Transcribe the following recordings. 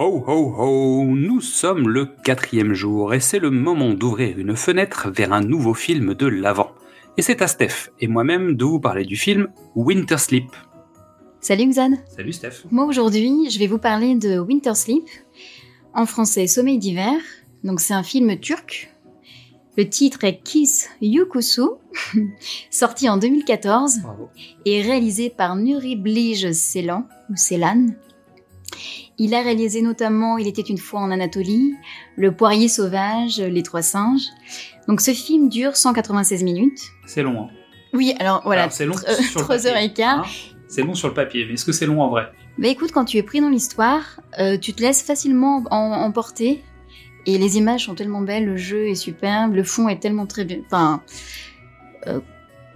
Ho ho ho, nous sommes le quatrième jour et c'est le moment d'ouvrir une fenêtre vers un nouveau film de l'avant. Et c'est à Steph et moi-même de vous parler du film Winter Sleep. Salut Xan Salut Steph. Moi aujourd'hui, je vais vous parler de Winter Sleep, en français Sommeil d'hiver. Donc c'est un film turc. Le titre est Kiss Yukusu, sorti en 2014 Bravo. et réalisé par Nuri Bilge Ceylan ou Ceylan. Il a réalisé notamment Il était une fois en Anatolie, Le poirier sauvage, Les trois singes. Donc ce film dure 196 minutes. C'est long. Hein. Oui, alors voilà, c'est long sur le 3 papier, heures et quart. hein. C'est long sur le papier, mais est-ce que c'est long en vrai? Bah écoute, quand tu es pris dans l'histoire, euh, tu te laisses facilement en- emporter. Et les images sont tellement belles, le jeu est superbe, le fond est tellement très bien, enfin, euh,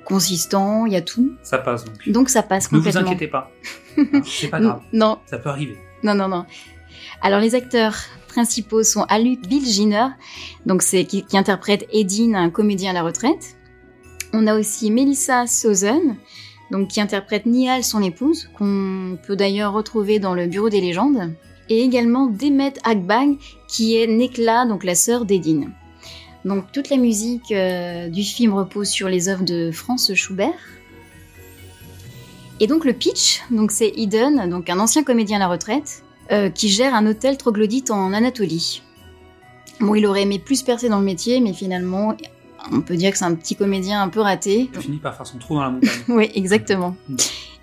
consistant, il y a tout. Ça passe donc. Donc ça passe Ne vous complètement. inquiétez pas. Hein, c'est pas grave. Non, Ça peut arriver. Non, non, non. Alors les acteurs principaux sont Aluk Bilginer, donc c'est qui, interprète Edine, un comédien à la retraite. On a aussi Melissa Sozen, donc qui interprète Nihal, son épouse, qu'on peut d'ailleurs retrouver dans le Bureau des légendes. Et également Demet Akbag, qui est Nekla, donc la sœur d'Edine. Donc toute la musique euh, du film repose sur les œuvres de Franz Schubert. Et donc le pitch, donc c'est Eden, donc un ancien comédien à la retraite, euh, qui gère un hôtel troglodyte en Anatolie. Bon, il aurait aimé plus percer dans le métier, mais finalement, on peut dire que c'est un petit comédien un peu raté. Il finit par faire son trou dans la montagne. Oui, exactement. Mm.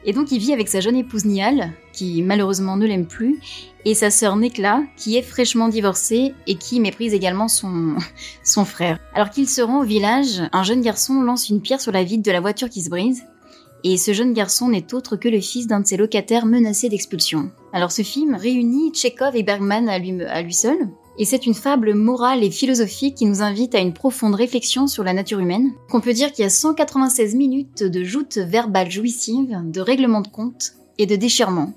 Et donc il vit avec sa jeune épouse Nial, qui malheureusement ne l'aime plus, et sa sœur Nekla, qui est fraîchement divorcée et qui méprise également son, son frère. Alors qu'il se rend au village, un jeune garçon lance une pierre sur la vitre de la voiture qui se brise, et ce jeune garçon n'est autre que le fils d'un de ses locataires menacés d'expulsion. Alors ce film réunit Tchekhov et Bergman à lui, à lui seul, et c'est une fable morale et philosophique qui nous invite à une profonde réflexion sur la nature humaine. Qu'on peut dire qu'il y a 196 minutes de joutes verbales jouissives, de règlements de compte et de déchirements.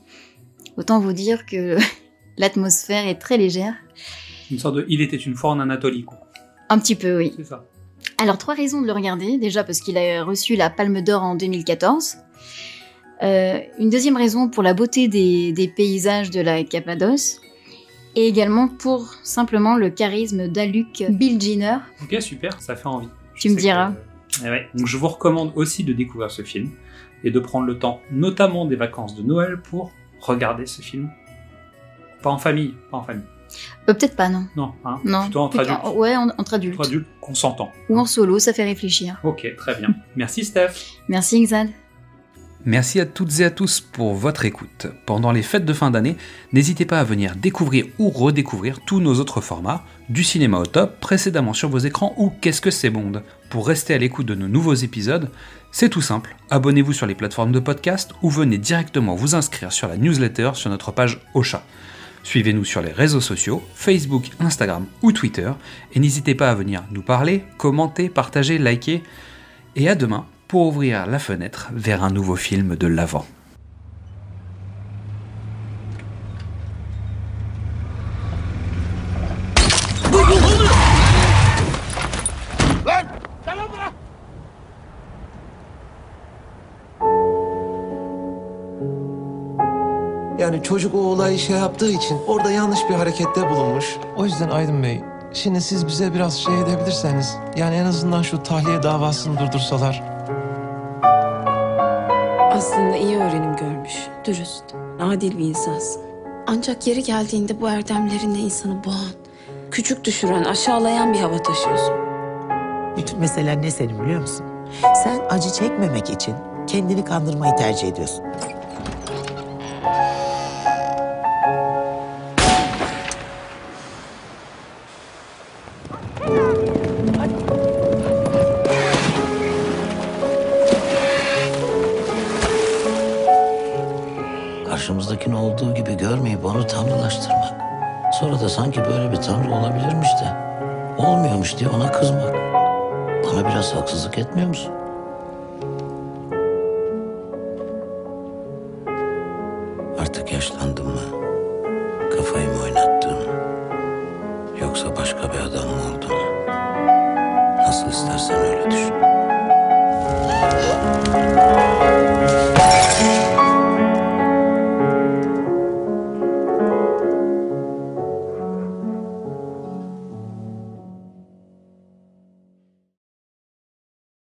Autant vous dire que l'atmosphère est très légère. Une sorte de Il était une fois en Anatolie, quoi. Un petit peu, oui. C'est ça. Alors, trois raisons de le regarder. Déjà parce qu'il a reçu la Palme d'Or en 2014. Euh, une deuxième raison pour la beauté des, des paysages de la Cappadoce. Et également pour simplement le charisme d'Aluk Bilginer. Ok, super, ça fait envie. Je Tu me que- diras. Eh ouais. Donc je vous recommande aussi de découvrir ce film et de prendre le temps, notamment des vacances de Noël, pour regarder ce film. Pas en famille, pas en famille. Euh, Peut-être pas, non. Non, hein, Non. plutôt entre Plutôt- adultes. Ouais, en- entre adultes. Entre adultes consentants. Ou en solo, ça fait réfléchir. Ok, très bien. Merci Steph. Merci, Xad. Merci à toutes et à tous pour votre écoute. Pendant les fêtes de fin d'année, n'hésitez pas à venir découvrir ou redécouvrir tous nos autres formats, du cinéma au top, précédemment sur vos écrans ou Qu'est-ce que c'est Bond. Pour rester à l'écoute de nos nouveaux épisodes, c'est tout simple, abonnez-vous sur les plateformes de podcast ou venez directement vous inscrire sur la newsletter sur notre page Ocha. Suivez-nous sur les réseaux sociaux, Facebook, Instagram ou Twitter, et n'hésitez pas à venir nous parler, commenter, partager, liker, et à demain pour ouvrir la fenêtre vers un nouveau film de l'avant. Çocuk o olayı şey yaptığı için orada yanlış bir harekette bulunmuş. O yüzden Aydın Bey, şimdi siz bize biraz şey edebilirseniz, yani en azından şu tahliye davasını durdursalar. Aslında iyi öğrenim görmüş, dürüst, adil bir insansın. Ancak yeri geldiğinde bu erdemlerinle insanı boğan, küçük düşüren, aşağılayan bir hava taşıyorsun. Bütün mesele ne senin biliyor musun? Sen acı çekmemek için kendini kandırmayı tercih ediyorsun. Karşımızdakini olduğu gibi görmeyip onu tanrılaştırmak. Sonra da sanki böyle bir tanrı olabilirmiş de olmuyormuş diye ona kızmak. Bana biraz haksızlık etmiyor musun? Artık yaşlandım mı? Kafayı mı oynattım? Yoksa başka bir adam mı oldum? Nasıl istersen öyle düşün.